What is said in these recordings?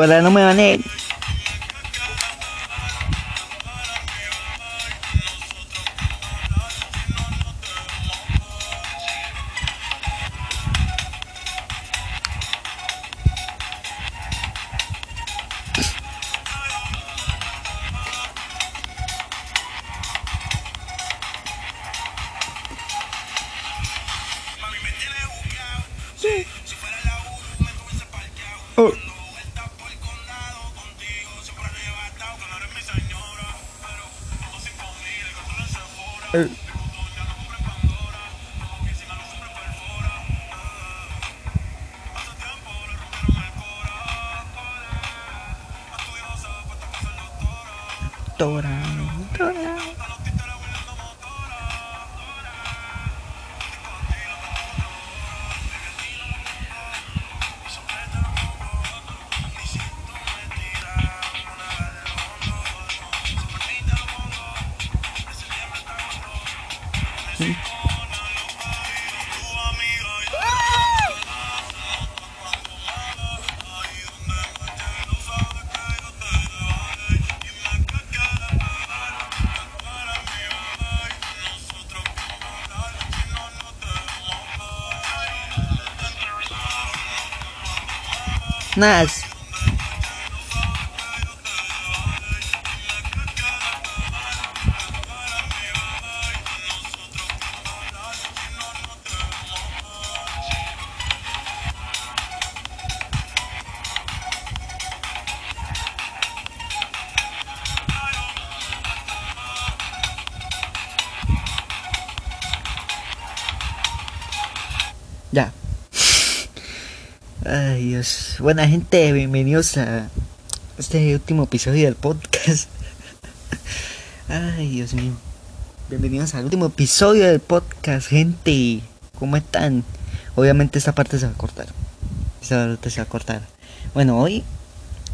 Ahora no me van a ir. Oh. Eh. нас. Buena gente, bienvenidos a este último episodio del podcast. Ay, Dios mío. Bienvenidos al último episodio del podcast, gente. ¿Cómo están? Obviamente esta parte se va a cortar. Esta parte se va a cortar. Bueno, hoy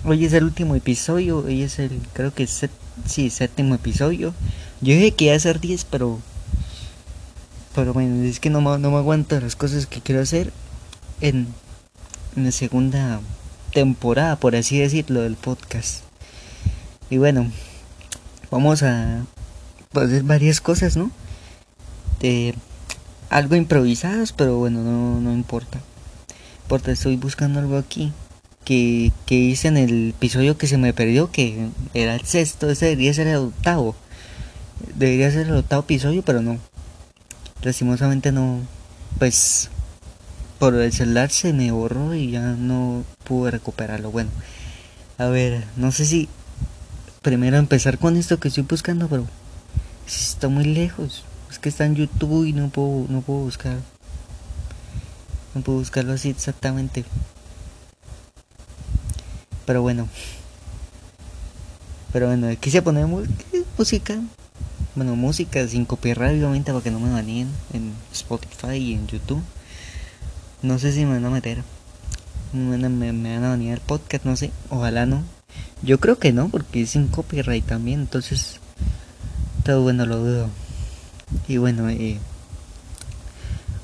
hoy es el último episodio, hoy es el creo que es sí, séptimo episodio. Yo dije que iba a ser 10, pero pero bueno, es que no no me aguanto las cosas que quiero hacer en en la segunda temporada, por así decirlo, del podcast. Y bueno, vamos a pues, hacer varias cosas, ¿no? De algo improvisadas, pero bueno, no, no importa. Porque estoy buscando algo aquí que, que hice en el episodio que se me perdió, que era el sexto, ese debería ser el octavo. Debería ser el octavo episodio, pero no. Lastimosamente no, pues por el celular se me borró y ya no pude recuperarlo. Bueno, a ver, no sé si primero empezar con esto que estoy buscando, pero está muy lejos. Es que está en YouTube y no puedo, no puedo buscar. No puedo buscarlo así exactamente. Pero bueno. Pero bueno, quise poner música. Bueno, música sin copyright obviamente para que no me baneen en Spotify y en YouTube. No sé si me van a meter. Me, me, me van a banear el podcast, no sé. Ojalá no. Yo creo que no, porque es sin copyright también. Entonces, todo bueno, lo dudo. Y bueno, eh,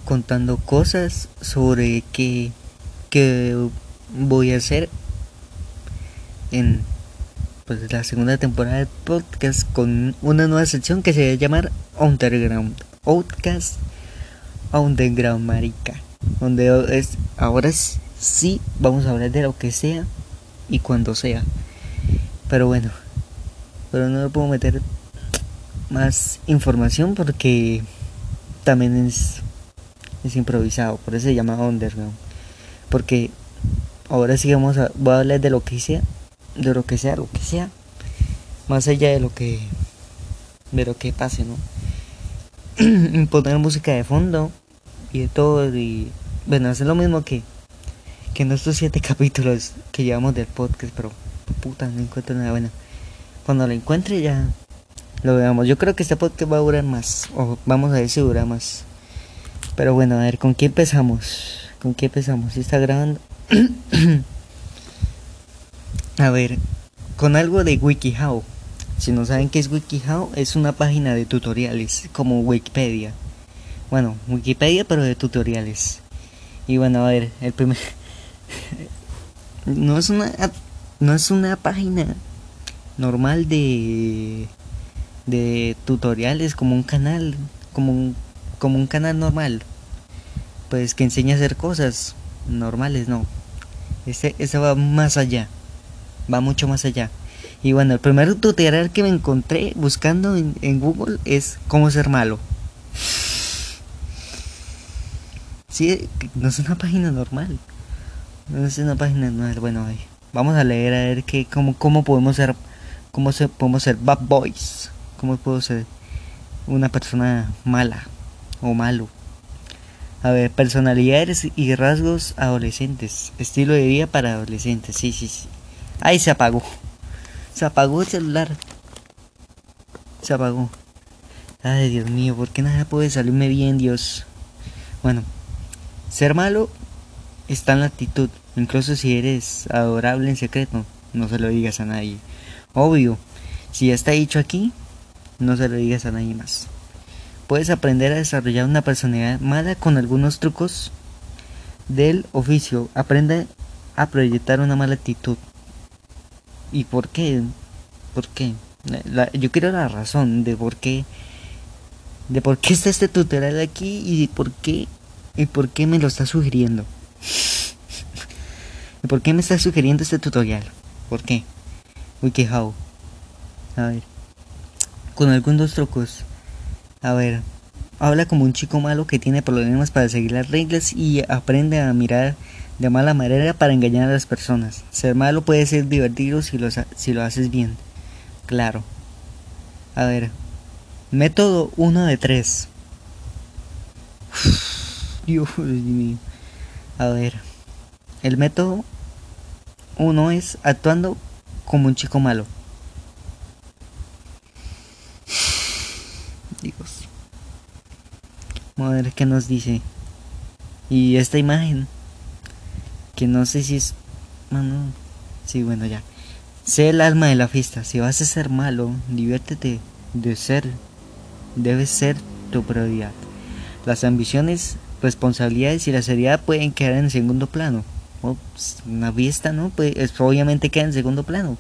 contando cosas sobre qué, qué voy a hacer en pues, la segunda temporada del podcast con una nueva sección que se va a llamar Underground. Outcast Underground Marica donde es ahora sí vamos a hablar de lo que sea y cuando sea. Pero bueno, pero no le puedo meter más información porque también es es improvisado, por eso se llama underground. Porque ahora sí vamos a voy a hablar de lo que sea, de lo que sea, lo que sea, más allá de lo que de lo que pase, ¿no? Poner música de fondo y de todo y bueno hacer lo mismo que que en estos siete capítulos que llevamos del podcast pero puta no encuentro nada bueno. Cuando lo encuentre ya lo veamos. Yo creo que este podcast va a durar más o vamos a ver si dura más. Pero bueno a ver con qué empezamos con qué empezamos si está grabando. A ver con algo de WikiHow si no saben qué es WikiHow es una página de tutoriales como Wikipedia Bueno, Wikipedia, pero de tutoriales. Y bueno, a ver, el primer. no es una. No es una página normal de. de tutoriales, como un canal. Como un, como un canal normal. Pues que enseña a hacer cosas normales, no. Este, este va más allá. Va mucho más allá. Y bueno, el primer tutorial que me encontré buscando en, Google es cómo ser malo. Sí, no es una página normal. No es una página normal. Bueno, vamos a leer a ver qué, cómo, cómo podemos ser, cómo se, podemos ser bad boys. Cómo puedo ser una persona mala o malo. A ver, personalidades y rasgos adolescentes. Estilo de vida para adolescentes. Sí, sí, sí. Ahí se apagó. Se apagó el celular. Se apagó. Ay, Dios mío, ¿por qué nada puede salirme bien, Dios? Bueno, ser malo está en la actitud. Incluso si eres adorable en secreto, no se lo digas a nadie. Obvio, si ya está dicho aquí, no se lo digas a nadie más. Puedes aprender a desarrollar una personalidad mala con algunos trucos del oficio. Aprende a proyectar una mala actitud. ¿Y por qué? ¿Por qué? yo quiero la razón de por qué de por qué está este tutorial aquí y por qué y por qué me lo está sugiriendo. ¿Y por qué me está sugiriendo este tutorial? ¿Por qué? WikiHow. A ver. Con algunos trucos. A ver. Habla como un chico malo que tiene problemas para seguir las reglas y aprende a mirar de mala manera para engañar a las personas. Ser malo puede ser divertido si lo, haces bien. Claro. A ver. Método 1 de 3. Dios mío. A ver. El método 1 es actuando como un chico malo. Dios. Vamos a ver qué nos dice. Y esta imagen que no sé si es... Bueno, sí, bueno, ya. Sé el alma de la fiesta. Si vas a ser malo, diviértete de ser. Debes ser tu prioridad. Las ambiciones, responsabilidades y la seriedad pueden quedar en segundo plano. Pues, una fiesta, ¿no? Pues obviamente queda en segundo plano.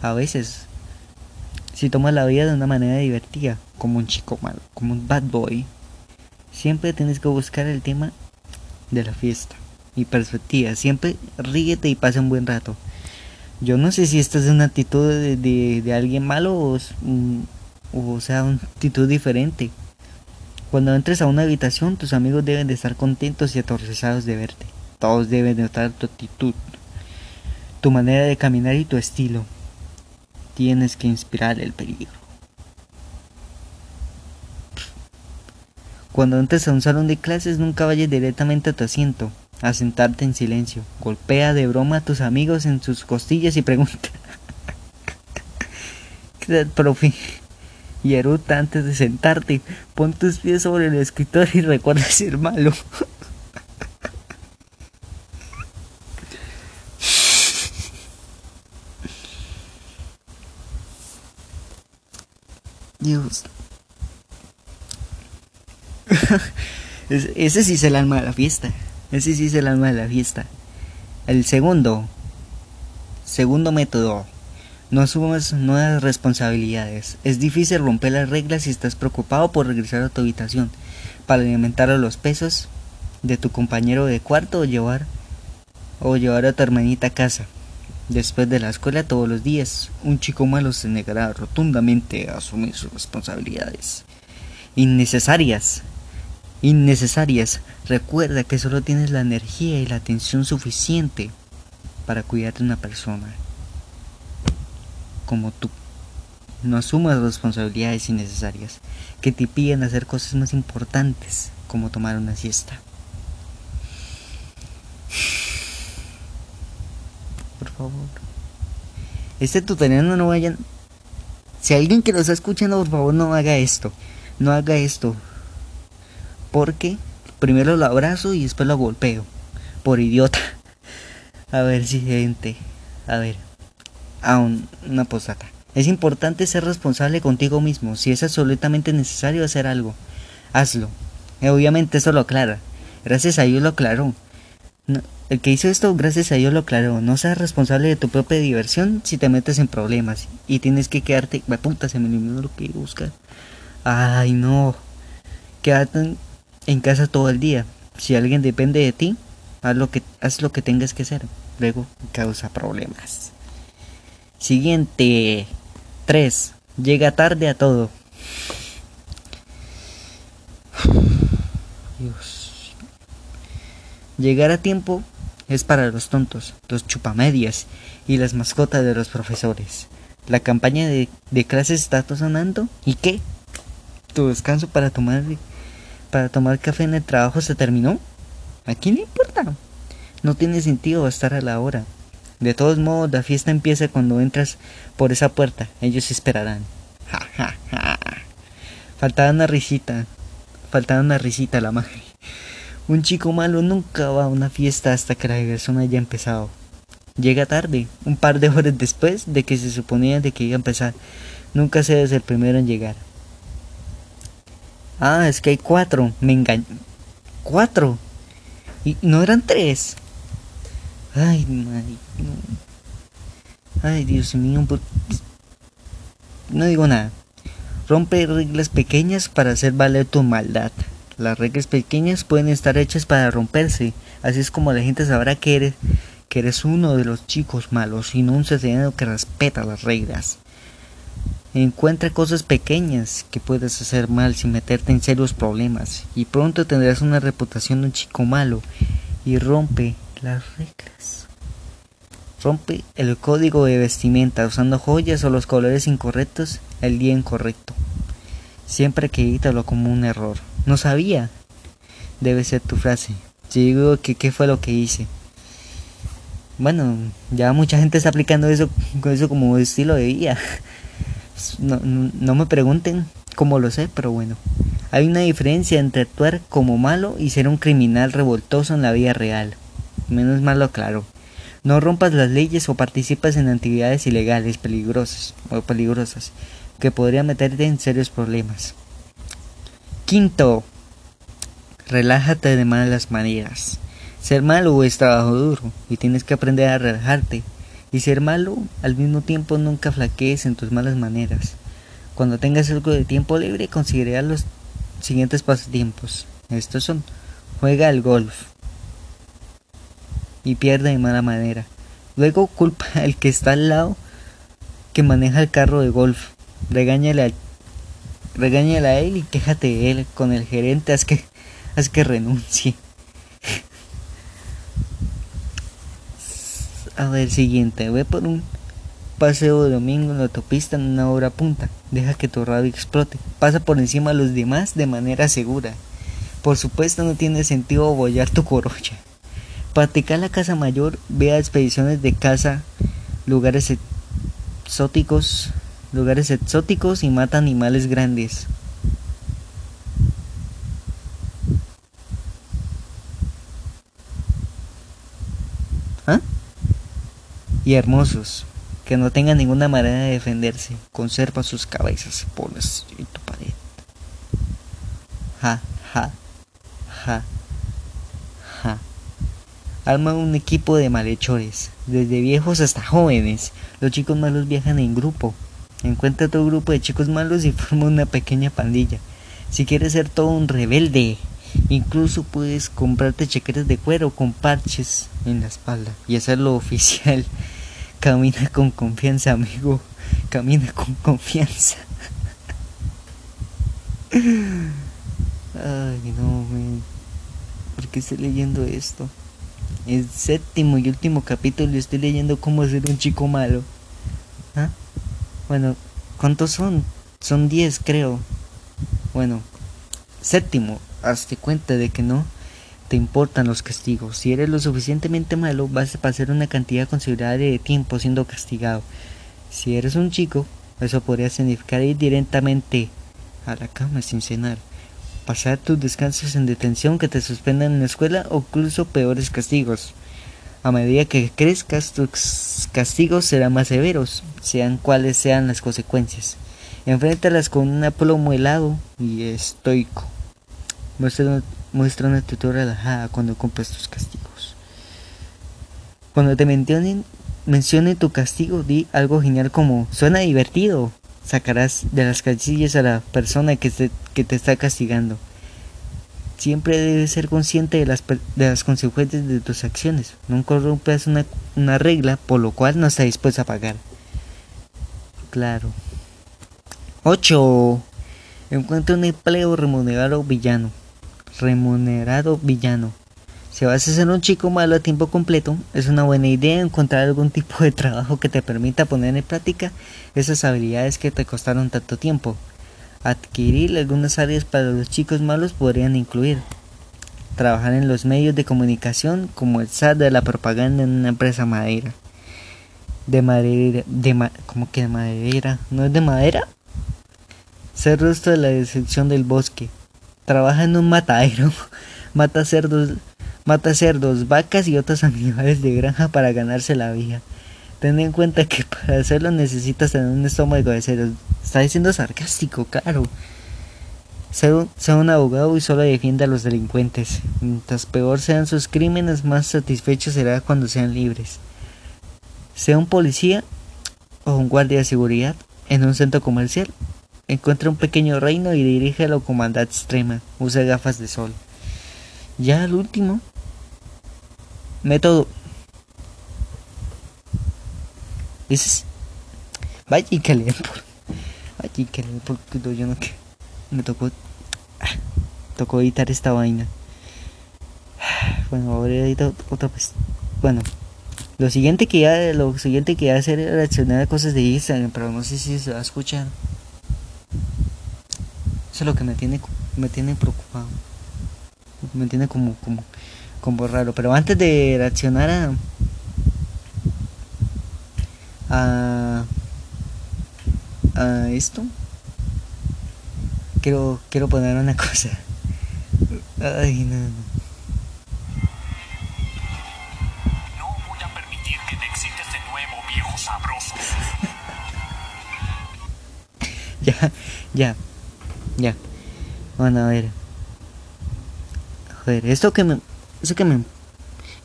A veces. Si tomas la vida de una manera divertida, como un chico malo, como un bad boy, siempre tienes que buscar el tema de la fiesta y perspectiva. Siempre ríguete y pasa un buen rato. Yo no sé si esta es una actitud de, alguien malo o, o sea, una actitud diferente. Cuando entres a una habitación, tus amigos deben de estar contentos y aterrorizados de verte. Todos deben de notar tu actitud, tu manera de caminar y tu estilo. Tienes que inspirar el peligro. Cuando entres a un salón de clases, nunca vayas directamente a tu asiento a sentarte en silencio. Golpea de broma a tus amigos en sus costillas y pregunta. ¿Qué tal, profe? Y eruta antes de sentarte. Pon tus pies sobre el escritorio y recuerda ser malo. Dios. Ese sí es el alma de la fiesta. Ese sí es el alma de la fiesta. El segundo, segundo método, no asumas nuevas responsabilidades. Es difícil romper las reglas si estás preocupado por regresar a tu habitación para alimentar a los pesos de tu compañero de cuarto o llevar o llevar a tu hermanita a casa. Después de la escuela todos los días, un chico malo se negará rotundamente a asumir sus responsabilidades innecesarias innecesarias. Recuerda que solo tienes la energía y la atención suficiente para cuidar de una persona como tú. No asumas responsabilidades innecesarias que te piden hacer cosas más importantes como tomar una siesta. Por favor. Este tutorial no, vayan. Si alguien que lo está escuchando, por favor no haga esto. No haga esto. Porque primero lo abrazo y después lo golpeo. Por idiota. A ver, siguiente. A ver. Aún una postata. Es importante ser responsable contigo mismo. Si es absolutamente necesario hacer algo, hazlo. obviamente eso lo aclara. Gracias a Dios lo aclaró. el que hizo esto, gracias a Dios lo aclaró. No seas responsable de tu propia diversión si te metes en problemas. Y tienes que quedarte. Puta, se me eliminó lo que busca. Ay, no. Quédate en casa todo el día. Si alguien depende de ti, haz lo que, haz lo que tengas que hacer. Luego causa problemas. Siguiente. 3. Llega tarde a todo. Dios. Llegar a tiempo es para los tontos, los chupamedias y las mascotas de los profesores. La campaña de, de clases está sonando. ¿Y qué? ¿Tu descanso para tomar para tomar café en el trabajo se terminó? ¿A quién le importa? No tiene sentido estar a la hora. De todos modos, la fiesta empieza cuando entras por esa puerta. Ellos esperarán. Ja, ja, ja. Faltaba una risita. Faltaba una risita la madre. Un chico malo nunca va a una fiesta hasta que la diversión haya empezado. Llega tarde, un par de horas después de que se suponía de que iba a empezar. Nunca se es el primero en llegar. Ah, es que hay cuatro. Me engañé. Cuatro. Y no eran tres. Ay, madre. Ay, Dios mío. No digo nada. Rompe reglas pequeñas para hacer valer tu maldad. Las reglas pequeñas pueden estar hechas para romperse. Así es como la gente sabrá que eres, que eres uno de los chicos malos y no un ciudadano que respeta las reglas. Encuentra cosas pequeñas que puedes hacer mal sin meterte en serios problemas y pronto tendrás una reputación de un chico malo y rompe las reglas. Rompe el código de vestimenta usando joyas o los colores incorrectos el día incorrecto. Siempre que edítalo como un error. No sabía. Debe ser tu frase. Digo que qué fue lo que hice. Bueno, ya mucha gente está aplicando eso, eso como estilo de vida. No, no me pregunten cómo lo sé, pero bueno. Hay una diferencia entre actuar como malo y ser un criminal revoltoso en la vida real. Menos mal lo. No rompas las leyes o participas en actividades ilegales peligrosas o peligrosas que podrían meterte en serios problemas. Quinto, relájate de malas maneras. Ser malo es trabajo duro y tienes que aprender a relajarte y ser malo al mismo tiempo nunca flaquees en tus malas maneras. Cuando tengas algo de tiempo libre, considera los siguientes pasatiempos. Estos son: juega al golf y pierde de mala manera. Luego culpa al que está al lado que maneja el carro de golf. Regáñale a, a él y quéjate de él con el gerente. Haz que, que renuncie. A ver, siguiente, ve por un paseo de domingo en la autopista en una hora punta. Deja que tu radio explote. Pasa por encima de los demás de manera segura. Por supuesto no tiene sentido bollar tu corocha. Practicar la casa mayor, ve a expediciones de caza, lugares exóticos, lugares exóticos y mata animales grandes. ¿Ah? y hermosos, que no tengan ninguna manera de defenderse. Conserva sus cabezas y ponlas en tu pared. Ja, ja, ja. Arma un equipo de malhechores, desde viejos hasta jóvenes. Los chicos malos viajan en grupo. Encuentra otro grupo de chicos malos y forma una pequeña pandilla. Si quieres ser todo un rebelde, incluso puedes comprarte chaquetas de cuero con parches en la espalda y hacerlo oficial. Camina con confianza, amigo. Camina con confianza. Ay, no, man. ¿Por qué estoy leyendo esto? El séptimo y último capítulo estoy leyendo cómo ser un chico malo. ¿Ah? Bueno, ¿cuántos son? Son diez, creo. Bueno, séptimo, hazte cuenta de que no te importan los castigos. Si eres lo suficientemente malo, vas a pasar una cantidad considerable de tiempo siendo castigado. Si eres un chico, eso podría significar ir directamente a la cama sin cenar, pasar tus descansos en detención que te suspendan en la escuela o incluso peores castigos. A medida que crezcas, tus castigos serán más severos, sean cuales sean las consecuencias. Enfréntalas con un aplomo helado y estoico. Muestra, muestra una actitud relajada cuando cumples tus castigos. Cuando te mencionen, mencione tu castigo, di algo genial como suena divertido. Sacarás de las casillas a la persona que te, que te está castigando. Siempre debes ser consciente de las, de las consecuencias de tus acciones. Nunca rompes una, una regla por lo cual no estás dispuesto a pagar. Claro. 8. Encuentra un empleo remunerado villano. Remunerado villano. Si vas a ser un chico malo a tiempo completo, es una buena idea encontrar algún tipo de trabajo que te permita poner en práctica esas habilidades que te costaron tanto tiempo. Adquirir algunas áreas para los chicos malos podrían incluir trabajar en los medios de comunicación como el SAT de la propaganda en una empresa madera. De madera, de ¿cómo que de madera? ¿No es de madera? Ser rostro de la decepción del bosque. Trabaja en un matadero. Mata cerdos, mata cerdos, vacas y otros animales de granja para ganarse la vida. Ten en cuenta que para hacerlo necesitas tener un estómago de cerdo. Está diciendo sarcástico, claro. Sea, un abogado y solo defienda a los delincuentes. Mientras peor sean sus crímenes, más satisfecho será cuando sean libres. Sea un policía o un guardia de seguridad en un centro comercial Encuentra un pequeño reino y dirige a la comandad extrema. Usa gafas de sol. Ya al último. Método. Es. Vaya y que leer por. Vaya y porque yo no que. Me tocó. Ah, tocó editar esta vaina. Bueno, ahora edito otra vez. Bueno. Lo siguiente que ya, lo siguiente que iba a hacer era reaccionar cosas de Instagram, pero no sé si se va a escuchar. Eso es lo que me tiene, me tiene preocupado. Me tiene como, como, como raro. Pero antes de reaccionar a, a, a esto, quiero, quiero poner una cosa. Ay, no, no. voy a permitir que te excites de nuevo, viejo sabroso. ya, ya. Ya. Bueno, a ver. Joder, esto que me. Eso que me.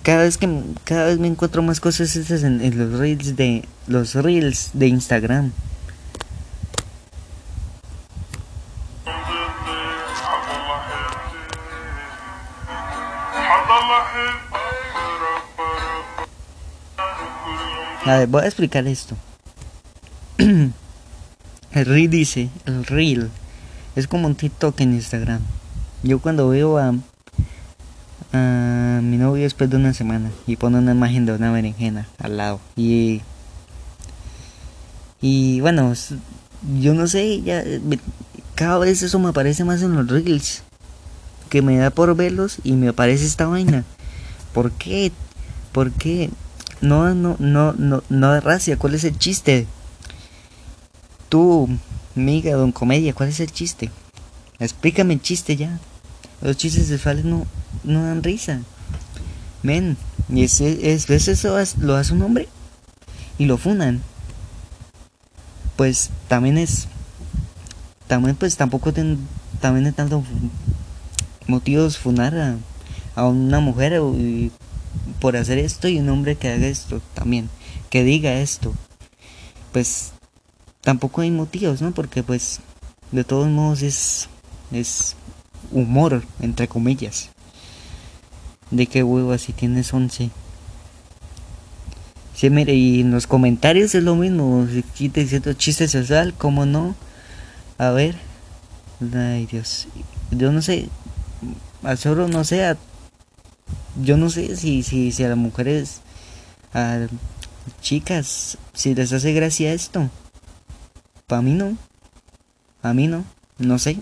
Cada vez que cada vez me encuentro más cosas estas en, los reels de. Los reels de Instagram. A ver, voy a explicar esto. el reel dice, el reel es como un TikTok en Instagram. Yo cuando veo a, mi novio después de una semana y pone una imagen de una berenjena al lado y y bueno yo no sé ya cada vez eso me aparece más en los reels que me da por verlos y me aparece esta vaina ¿por qué? ¿por qué? no no no no no de racia ¿cuál es el chiste? tú Miga, don Comedia, ¿cuál es el chiste? Explícame el chiste ya. Los chistes sexuales no, no dan risa. Men, y es, es, eso lo hace un hombre y lo funan. Pues también es. También, pues tampoco ten, también es tanto motivos funar a, una mujer por hacer esto y un hombre que haga esto también. Que diga esto. Pues tampoco hay motivos, ¿no? Porque pues de todos modos es es humor entre comillas. De qué huevo si tienes 11. Sí, mire, y en los comentarios es lo mismo. Aquí te diciendo chiste social, ¿cómo no? A ver. Ay, Dios. Yo no sé. Al solo no sé. yo no sé si, si, si a las mujeres. A chicas. Si les hace gracia esto. Para mí no. A mí no. No sé.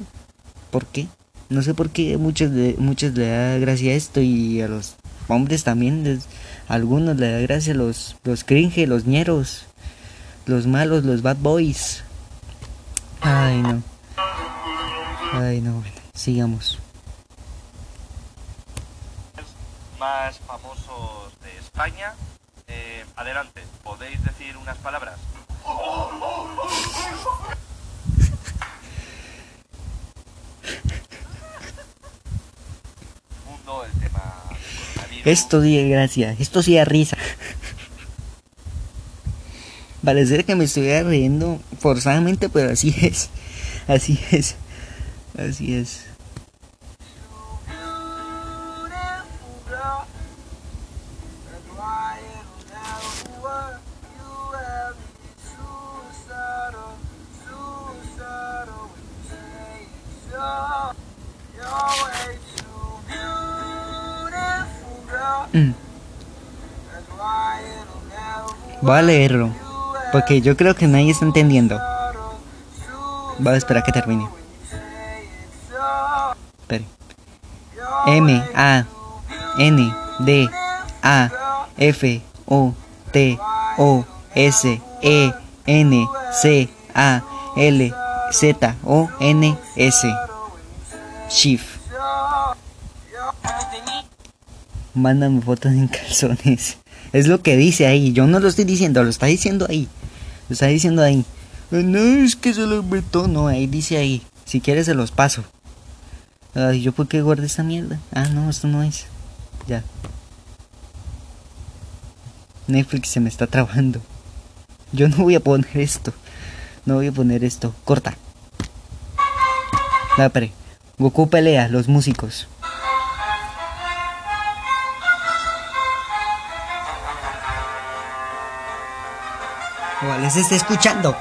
¿Por qué? No sé por qué muchos de, muchos le da gracia a esto y a los hombres también. algunos le da gracia a los, los cringe, los ñeros. Los malos, los bad boys. Ay, no. Ay, no. sigamos. Más famosos de España. Eh, adelante, ¿podéis decir unas palabras? Tema. Esto sí es gracia, esto sí es risa. Parece que me estuviera riendo forzadamente, pero así es. Así es. Así es. Leerlo. Porque yo creo que nadie está entendiendo. Voy a esperar que termine. M A N D A F O T O S E N C A L Z O N S Shift. Mándame fotos en calzones. Es lo que dice ahí. Yo no lo estoy diciendo, lo está diciendo ahí. Lo está diciendo ahí. No, es que se lo inventó. No, ahí dice ahí. Si quieres se los paso. Ay, ¿yo por qué guardé esta mierda? Ah, no, esto no es. Ya. Netflix se me está trabando. Yo no voy a poner esto. No voy a poner esto. Corta. No, espere. Goku pelea, los músicos. Ojalá se esté escuchando.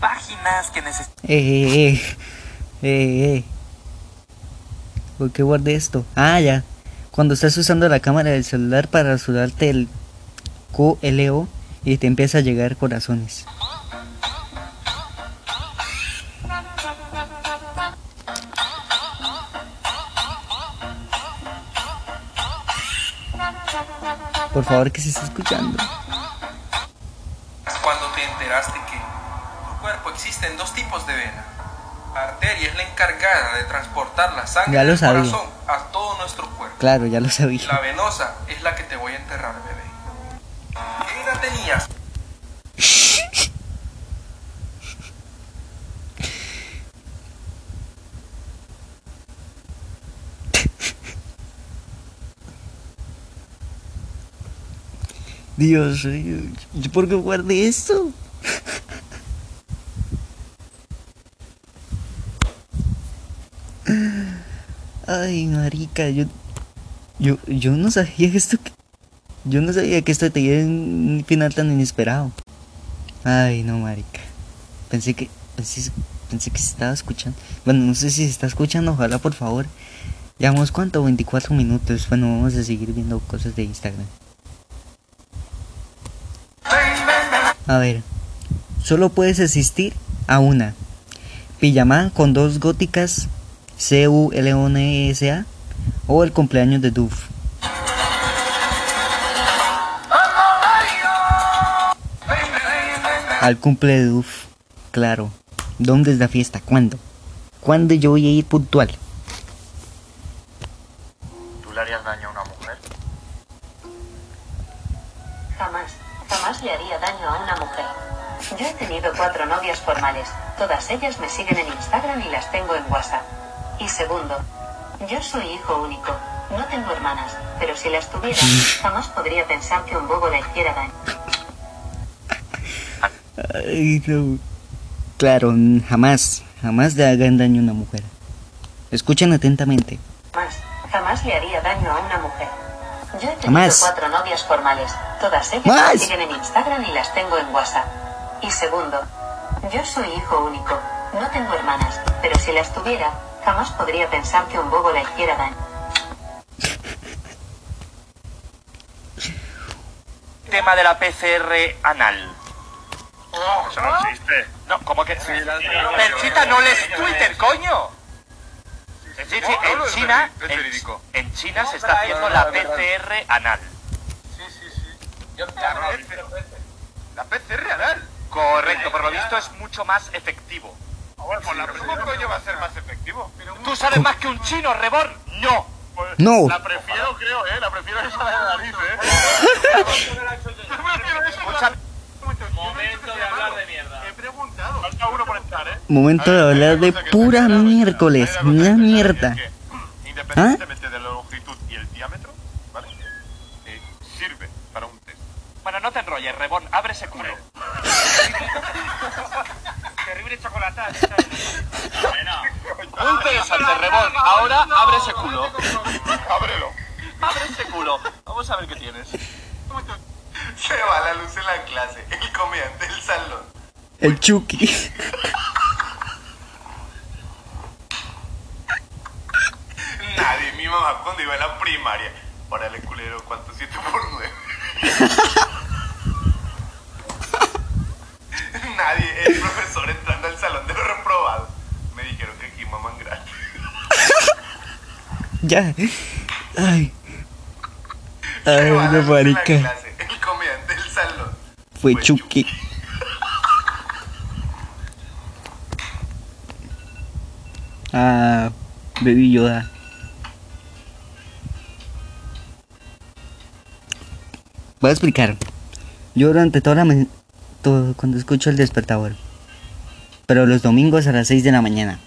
Páginas que necesitan. Eh, eh, eh, eh. ¿Por qué guardé esto? Ah, ya. Cuando estás usando la cámara del celular para sudarte el QLO y te empieza a llegar corazones. Por favor, que se esté escuchando. cuando te enteraste que tu cuerpo existen dos tipos de vena. La arteria es la encargada de transportar la sangre Ya lo del sabía. corazón a todo nuestro cuerpo. Claro, ya lo sabía. La venosa es la que te voy a enterrar, bebé. ¿Qué edad tenías? Dios ¿yo ¿por qué guardé esto? Ay, marica, yo, yo, yo no sabía que esto, yo no sabía que esto tenía un final tan inesperado. Ay, no, marica, pensé que, pensé, pensé que se estaba escuchando. Bueno, no sé si se está escuchando, ojalá por favor. Llevamos cuánto, 24 minutos. Bueno, vamos a seguir viendo cosas de Instagram. A ver, solo puedes asistir a una pijamada con dos góticas C-U-L-O-N-S-A o el cumpleaños de Duff. Al cumple de Duff, claro. ¿Dónde es la fiesta? ¿Cuándo? ¿Cuándo yo voy a ir puntual? Yo he tenido cuatro novias formales. Todas ellas me siguen en Instagram y las tengo en WhatsApp. Y segundo, yo soy hijo único. No tengo hermanas, pero si las tuviera, jamás podría pensar que un bobo le hiciera daño. Ay, no. Claro, jamás, jamás le hagan daño a una mujer. Escuchen atentamente. Jamás, jamás le haría daño a una mujer. Yo he tenido Jamás. cuatro novias formales. Todas ellas Más. me siguen en Instagram y las tengo en WhatsApp. Y segundo, yo soy hijo único. No tengo hermanas, pero si las tuviera, jamás podría pensar que un bobo le hiciera daño. Tema de la PCR anal. Eso no existe. No, ¿cómo que? la- Perchita, no lees Twitter, coño. Sí, sí, en China, en China se está haciendo la PCR anal. Sí, sí, sí. Yo, la, la PCR anal. Correcto, por lo visto es mucho más efectivo. Bueno, pues la ¿Cómo coño va a ser más efectivo? ¿Tú sabes más que un chino, Rebor? No. Pues, No. La prefiero, creo, ¿eh? La prefiero esa de la nariz, ¿eh? Yo prefiero esa de la Escucha, Momento de hablar de mierda. momento de hablar de pura miércoles, una mierda. Independientemente de la longitud y el diámetro, ¿vale? Eh, sirve para un test. Bueno, no te enrolles, Rebón, abre ese culo. Terrible chocolate. Un test ante Rebón, ahora abre ese culo. Ábrelo. Abre ese culo. Vamos a ver qué tienes. Se va la luz en la clase. El comediante del salón. El Chucky. Nadie, mi mamá cuando iba a la primaria. Órale, culero, ¿cuánto 7 por 9? Nadie, el profesor entrando al salón de los reprobados. Me dijeron que aquí maman gratis. Ya. La clase. El comediante del salón. Fue Chucky. Ah, Baby Yoda. Voy a explicar. Yo durante toda la ma- todo cuando escucho el despertador. Pero los domingos a las 6 de la mañana.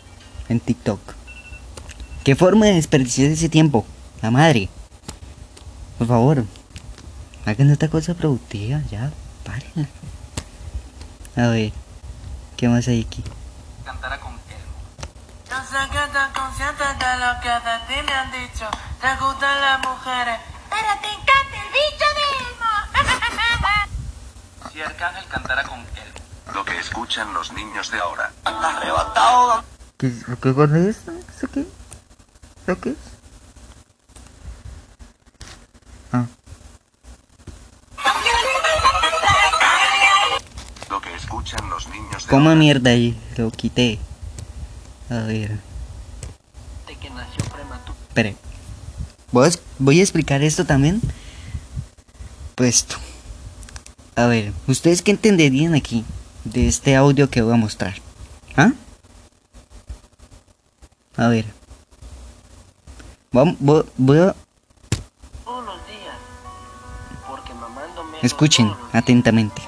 En TikTok. ¿Qué forma de desperdiciar ese tiempo? La madre. Por favor. Hagan otra cosa productiva, ya. Párenla. A ver. ¿Qué más hay aquí? Cantara con Elmo. Yo sé que estás consciente de lo que de ti me han dicho. Te gustan las mujeres, pero te encanta el bicho de Elmo. Si Arcángel cantara con Elmo. Lo que escuchan los niños de ahora. ¿Qué, qué cosa es? ¿Eso qué? ¿Eso qué es? Coma mierda ahí, lo quité. A ver, De que nació prematuro. espere. Voy a, es- voy a explicar esto también. Puesto. A ver, ¿ustedes qué entenderían aquí de este audio que voy a mostrar? ¿Ah? A ver. Vam- Voy, voy a... Escuchen atentamente.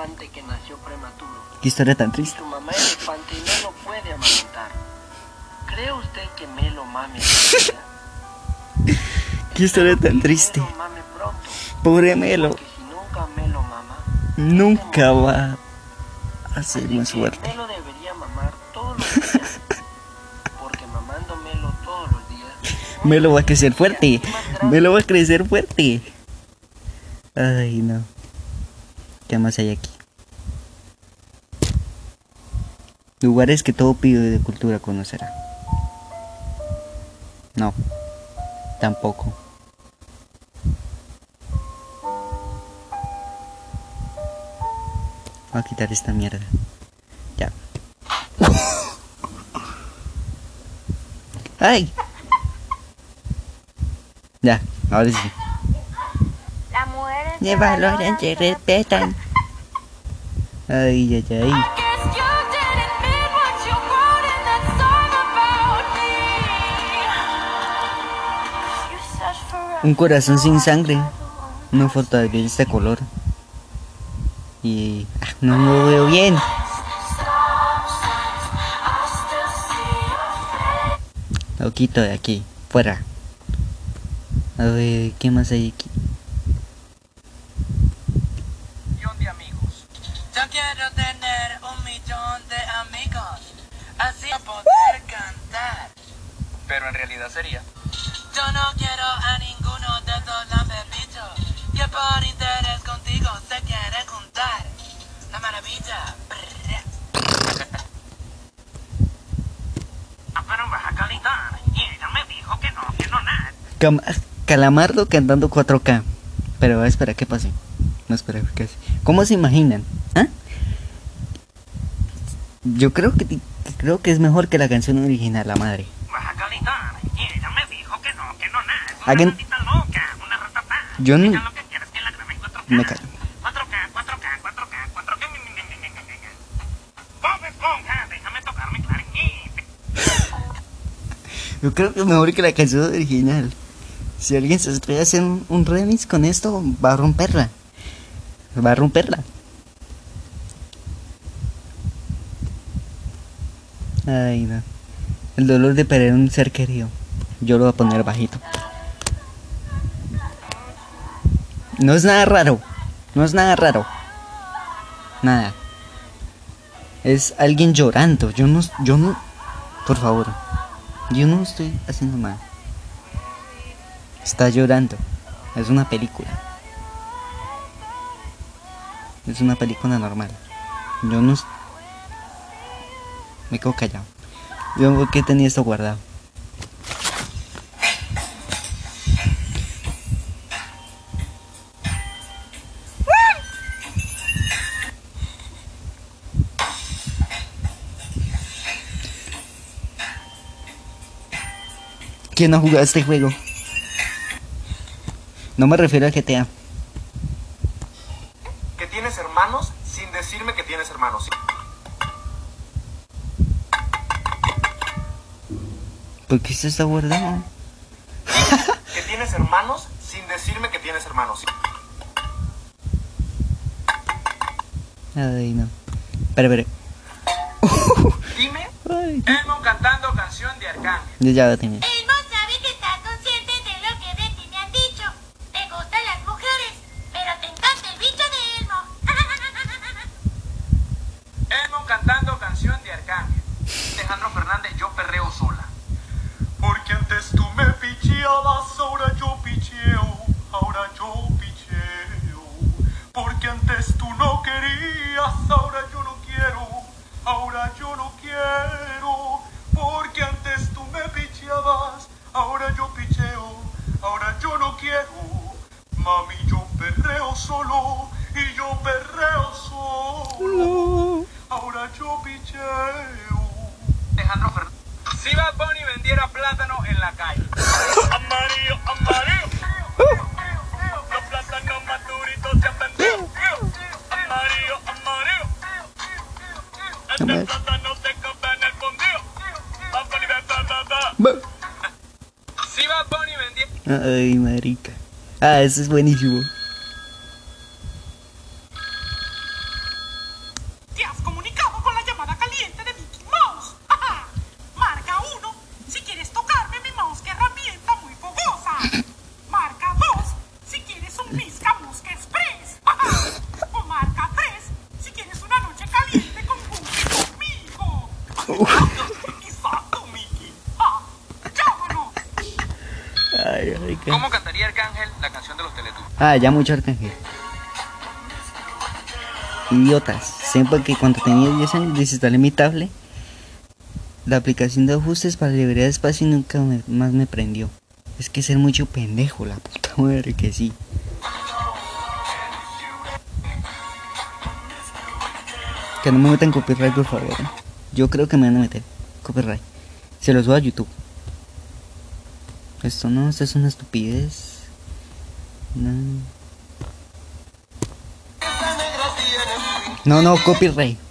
Elefante que nació prematuro. Qué historia tan Y triste. su mamá elefante no lo puede amamantar. ¿Cree usted que Melo mame algún día? Qué historia tan triste. Mame pronto. Pobre Melo. Porque si nunca Melo mama, Nunca va a ser así más fuerte. Melo debería mamar todos los días. Porque mamando Melo todos los días. Melo va a crecer fuerte. Melo va a crecer fuerte. Ay, no. ¿Qué más hay aquí? Lugares que todo pibe de cultura conocerá. No. Tampoco. Voy a quitar esta mierda. Ya. ¡Ay! Ya, ahora sí. Las mujeres De valoran, se respetan. Ay, ay, ay. Un corazón sin sangre. Una foto de este color. Y. ah, no lo veo bien. Lo quito de aquí. Fuera. A ver, ¿qué más hay Cam- Calamardo cantando 4K. Pero voy a esperar que pase. No espera que pase. ¿Cómo se imaginan? ¿Ah? Yo creo que creo que es mejor que la canción original, la madre. Yo no- Ella lo que quiere es que la graben 4K. Me callo. 4K, 4K, 4K, 4K. Bob Esponja, déjame tocar mi clarinete. Yo creo que es mejor que la canción original si alguien se atreve hacer un, un, remix con esto, va a romperla. Va a romperla. Ay, no. El dolor de perder un ser querido. Yo lo voy a poner bajito. No es nada raro. No es nada raro. Nada. Es alguien llorando. Yo no. Yo no. Por favor. Yo no estoy haciendo nada. Está llorando. Es una película. Es una película normal. Yo no. Me quedo callado. Yo por qué tenía esto guardado. ¿Quién no jugado este juego? No me refiero a GTA. Que tienes hermanos sin decirme que tienes hermanos. ¿Por qué se está guardado? Que tienes hermanos sin decirme que tienes hermanos. Ay, no. Espera, espera. Dime. Ay, cantando canción de Arcángel. yo ya lo tenía. Ay, marica. Ah, eso es buenísimo. Ah, ya mucho arcángel. Idiotas. Siempre que cuando tenía 10 años desinstalé mi tablet. La aplicación de ajustes para liberar espacio nunca más me prendió. Es que ser mucho pendejo, la puta madre que sí. Que no me metan copyright, por favor. ¿eh? Yo creo que me van a meter copyright. Se los subo a YouTube. Esto no, esto es una estupidez. No. No, no, copyright.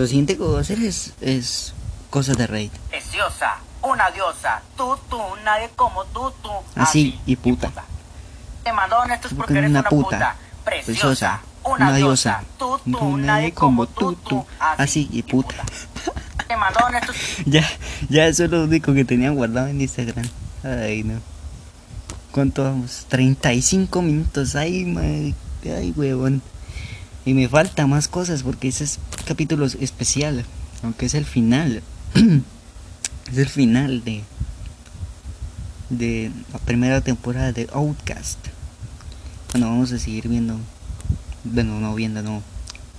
Lo siguiente que voy a hacer es, es cosas de raid. Preciosa, una diosa, tú, tú, nadie como tú, tú. Así, y puta. Te mandó esto es Porque porque eres una una puta, puta. preciosa, Preciosa, una diosa, tú, tú, nadie como tú, tú. Así, y puta. Te mandó esto Ya, ya eso es lo único que tenía guardado en Instagram. Ay, no. ¿Cuánto vamos? 35 minutos. Ay, madre. Ay, huevón. Y me falta más cosas porque ese es capítulo especial. Aunque es el final. es el final de. De la primera temporada de Outcast. Bueno, vamos a seguir viendo. Bueno, no viendo, no.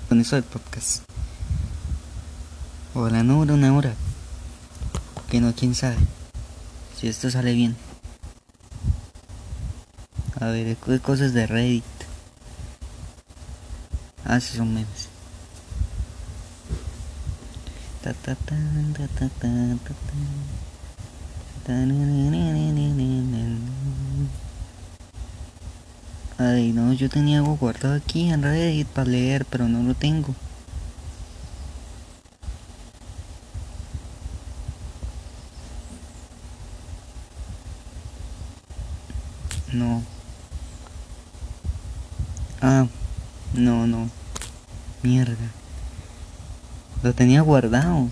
Con eso del podcast. O la no hora, una hora. Que no, quién sabe. Si esto sale bien. A ver, ¿qué cosas de Reddit? Ah, sí son memes. Ta, ta, ta, ta, ta, ta, ta, ta. Ta, na, na, na, na, na, na, na. Ay, no, yo tenía algo guardado aquí en Reddit para leer, pero no lo tengo. No. Ah, no, no. Mierda. Lo tenía guardado.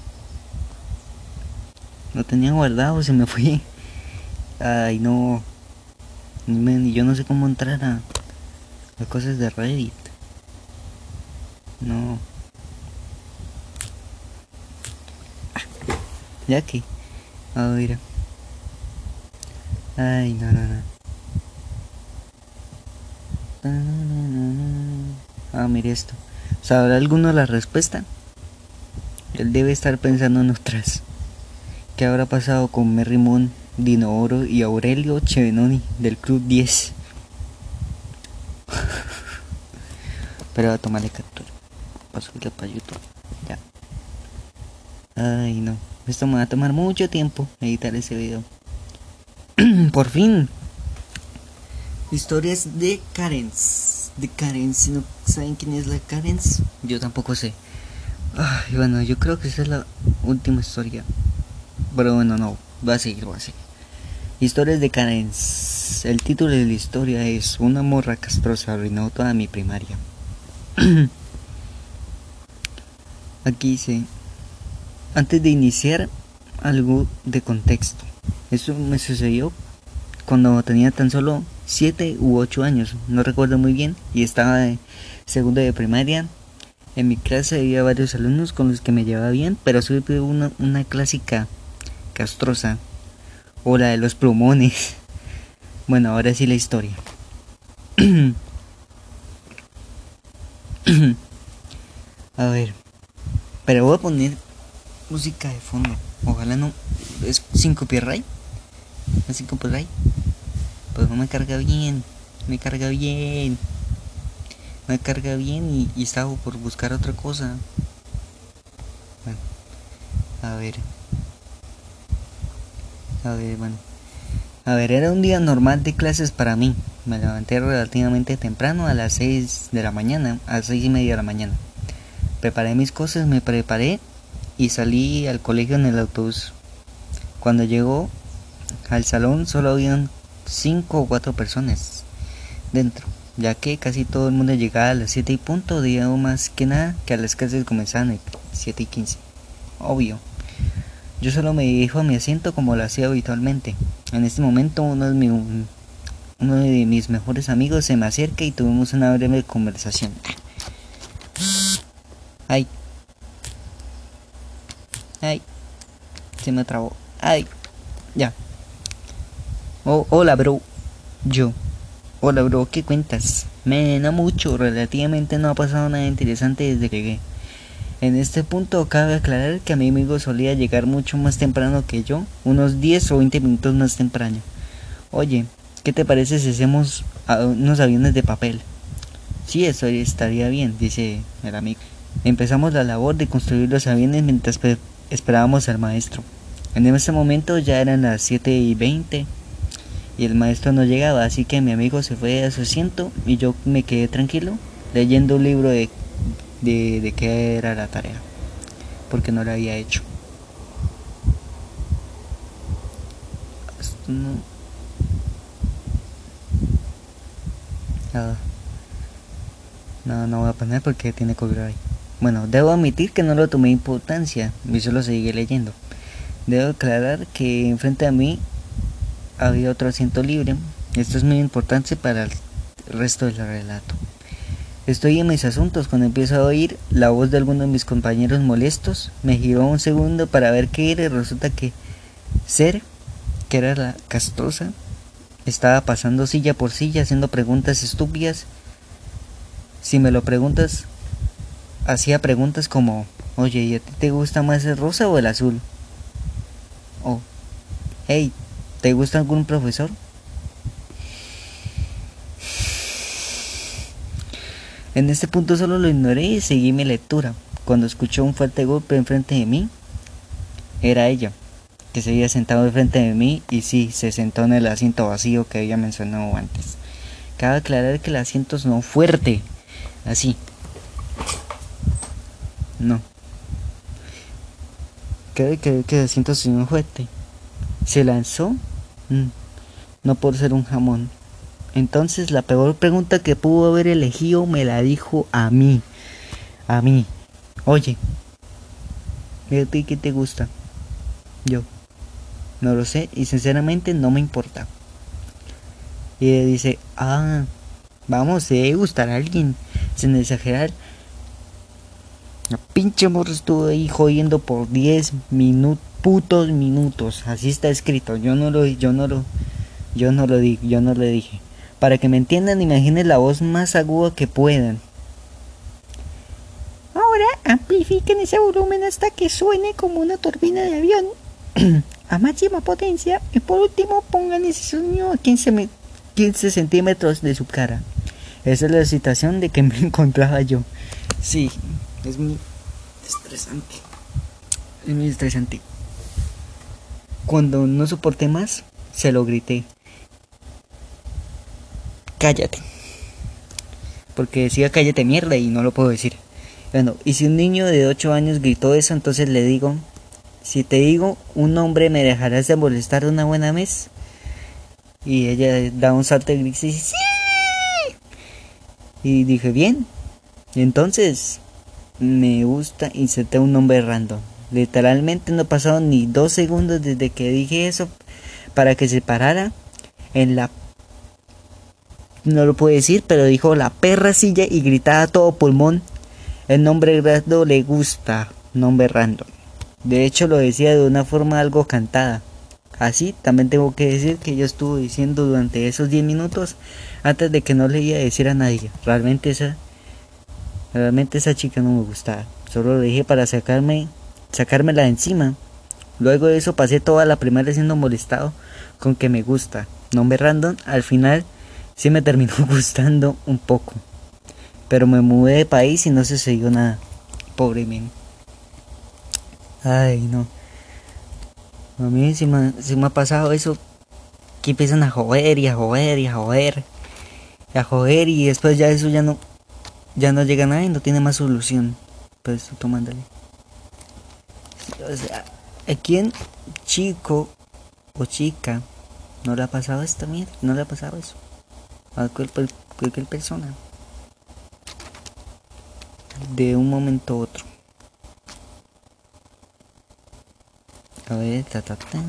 Lo tenía guardado, se me fue. Ay, no. Ni yo no sé cómo entrar a las cosas de Reddit. No. Ya que. A ver. Ay, no, no, no. Ah, mire esto. ¿Sabrá alguno la respuesta? Él debe estar pensando en otras. ¿Qué habrá pasado con Merry Moon, Dino Oro y Aurelio Chevenoni del Club 10? Pero voy a tomarle captura. Para subirlo para YouTube. Ya. Ay, no. Esto me va a tomar mucho tiempo editar ese video. Por fin. Historias de Karens. De Karens. Si no saben quién es la Karens, yo tampoco sé. Ay, bueno, yo creo que esa es la última historia. Pero bueno, no. Va a seguir, va a seguir. Historias de Karens. El título de la historia es Una morra castrosa arruinó toda mi primaria. Aquí dice, antes de iniciar algo de contexto. Eso me sucedió cuando tenía tan solo 7 u 8 años, no recuerdo muy bien, y estaba de segundo de primaria. En mi clase había varios alumnos con los que me llevaba bien, pero siempre una, una clásica castrosa, o la de los plumones. Bueno, ahora sí la historia. A ver, pero voy a poner música de fondo. Ojalá no. ¿Es sin copyright? ¿Es sin copyright? Pues no me carga bien. Me carga bien. Me carga bien y, y estaba por buscar otra cosa. Bueno, a ver. A ver, bueno. A ver, era un día normal de clases para mí. Me levanté relativamente temprano a las 6 de la mañana, a las 6 y media de la mañana. Preparé mis cosas, me preparé y salí al colegio en el autobús. Cuando llegó al salón solo habían 5 o 4 personas dentro, ya que casi todo el mundo llegaba a las 7 y punto, digamos más que nada que a las clases comenzaban a 7 y 15. Obvio. Yo solo me dirijo a mi asiento como lo hacía habitualmente. En este momento uno de, mi- uno de mis mejores amigos se me acerca y tuvimos una breve conversación. Ay. Ay. Se me trabó. Ay. Ya. Oh, hola, bro. Yo. Hola, bro. ¿Qué cuentas? Me no mucho. Relativamente no ha pasado nada interesante desde que llegué. En este punto cabe aclarar que mi amigo solía llegar mucho más temprano que yo, unos 10 o 20 minutos más temprano. Oye, ¿qué te parece si hacemos a- unos aviones de papel? Sí, eso estaría bien, dice el amigo. Empezamos la labor de construir los aviones mientras pe- esperábamos al maestro. En ese momento ya eran las 7 y 20 y el maestro no llegaba, así que mi amigo se fue a su asiento y yo me quedé tranquilo leyendo un libro de, de, de qué era la tarea, porque no la había hecho. No... No, no voy a poner porque tiene copyright. Bueno, debo admitir que no lo tomé importancia y solo seguí leyendo. Debo aclarar que enfrente a mí había otro asiento libre. Esto es muy importante para el resto del relato. Estoy en mis asuntos cuando empiezo a oír la voz de alguno de mis compañeros molestos. Me giró un segundo para ver qué era y resulta que Ser, que era la castrosa, estaba pasando silla por silla haciendo preguntas estúpidas. Si me lo preguntas, hacía preguntas como, oye, ¿y a ti te gusta más el rosa o el azul? O, hey, ¿te gusta algún profesor? En este punto solo lo ignoré y seguí mi lectura. Cuando escuchó un fuerte golpe enfrente de mí, era ella, que se había sentado enfrente de mí y sí, se sentó en el asiento vacío que había mencionado antes. Cabe aclarar que el asiento no fuerte, así. No. Cabe aclarar que el asiento sonó fuerte. Se lanzó, no por ser un jamón. Entonces la peor pregunta que pudo haber elegido me la dijo a mí. A mí. Oye, ¿y a ti qué te gusta? Yo. No lo sé y sinceramente no me importa. Y dice, ah, vamos, se debe gustar a alguien, sin exagerar. La pinche morro estuvo ahí jodiendo por 10 minutos, putos minutos. Así está escrito. Yo no lo, yo no lo, yo no lo di, yo no le dije. Para que me entiendan, imaginen la voz más aguda que puedan. Ahora amplifiquen ese volumen hasta que suene como una turbina de avión a máxima potencia y por último pongan ese sonido a 15, me- 15 centímetros de su cara. Esa es la situación de que me encontraba yo. Sí, es muy estresante. Es muy estresante. Cuando no soporté más, se lo grité. Cállate. Porque decía cállate mierda y no lo puedo decir. Bueno, y si un niño de 8 años gritó eso, entonces le digo, si te digo un hombre me dejarás de molestar una buena vez. Y ella da un salto y dice, sí. Y dije, bien. Entonces me gusta inserté un nombre random. Literalmente no pasaron ni dos segundos desde que dije eso para que se parara en la... No lo puedo decir, pero dijo la perra silla y gritaba todo pulmón. El nombre random le gusta, nombre random. De hecho lo decía de una forma algo cantada. Así también tengo que decir que yo estuve diciendo durante esos 10 minutos antes de que no le iba a decir a nadie. Realmente esa realmente esa chica no me gustaba. Solo lo dije para sacarme sacármela de encima. Luego de eso pasé toda la primera siendo molestado con que me gusta. Nombre random, al final sí me terminó gustando un poco. Pero me mudé de país y no se siguió nada. Pobre men. Ay, no. A mí sí me, sí me ha pasado eso. Que empiezan a joder y a joder y a joder. Y a joder y después ya eso ya no. Ya no llega nada y no tiene más solución. Pues tú mándale. O sea, ¿a quién chico o chica no le ha pasado esto, mierda? No le ha pasado eso. A cualquier, cualquier persona. De un momento a otro. A ver, ta ta ta.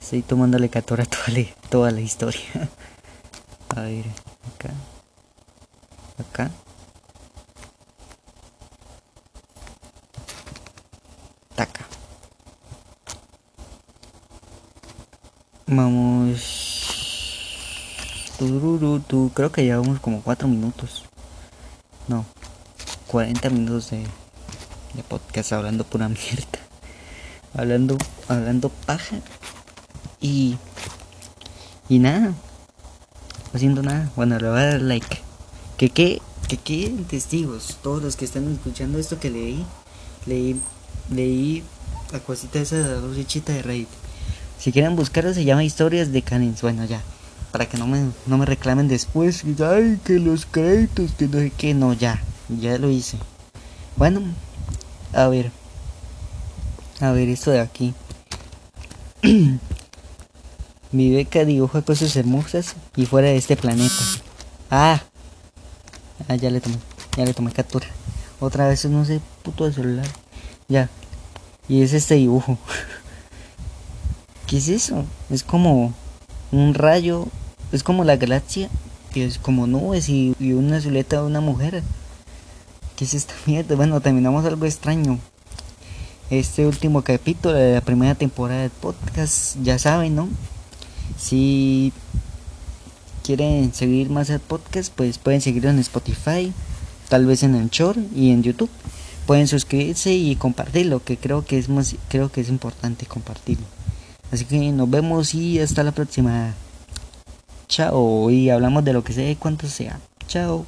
Estoy tomándole captura a toda toda la historia. A ver, acá. Acá. Taca. Vamos. Creo que llevamos como 4 minutos. No. 40 minutos de, de podcast hablando pura mierda. Hablando, hablando paja. Y. Y nada. Haciendo nada. Bueno, le voy a dar like. Que que, que queden testigos. Todos los que están escuchando esto que leí. Leí, leí la cosita esa de la lucechita de Reddit. Si quieren buscarlo se llama Historias de Canins. Bueno, ya. Para que no me, no me reclamen después. Ay, que los créditos, que no sé qué. No, ya. Ya lo hice. Bueno, a ver. A ver, esto de aquí. Mi beca dibuja cosas hermosas y fuera de este planeta. Ah. Ah, ya le tomé. Ya le tomé captura. Otra vez no sé, puto de celular. Ya. Y es este dibujo. ¿Qué es eso? Es como un rayo. Es como la galaxia. Y es como nubes y, una silueta de una mujer. ¿Qué es esta mierda? Bueno, terminamos algo extraño. Este último capítulo de la primera temporada del podcast, ya saben, ¿no? Si quieren seguir más el podcast, pues pueden seguirlo en Spotify, tal vez en Anchor y en YouTube. Pueden suscribirse y compartirlo, que creo que es más, creo que es importante compartirlo. Así que nos vemos y hasta la próxima. Chao, y hablamos de lo que sea y cuánto sea. Chao.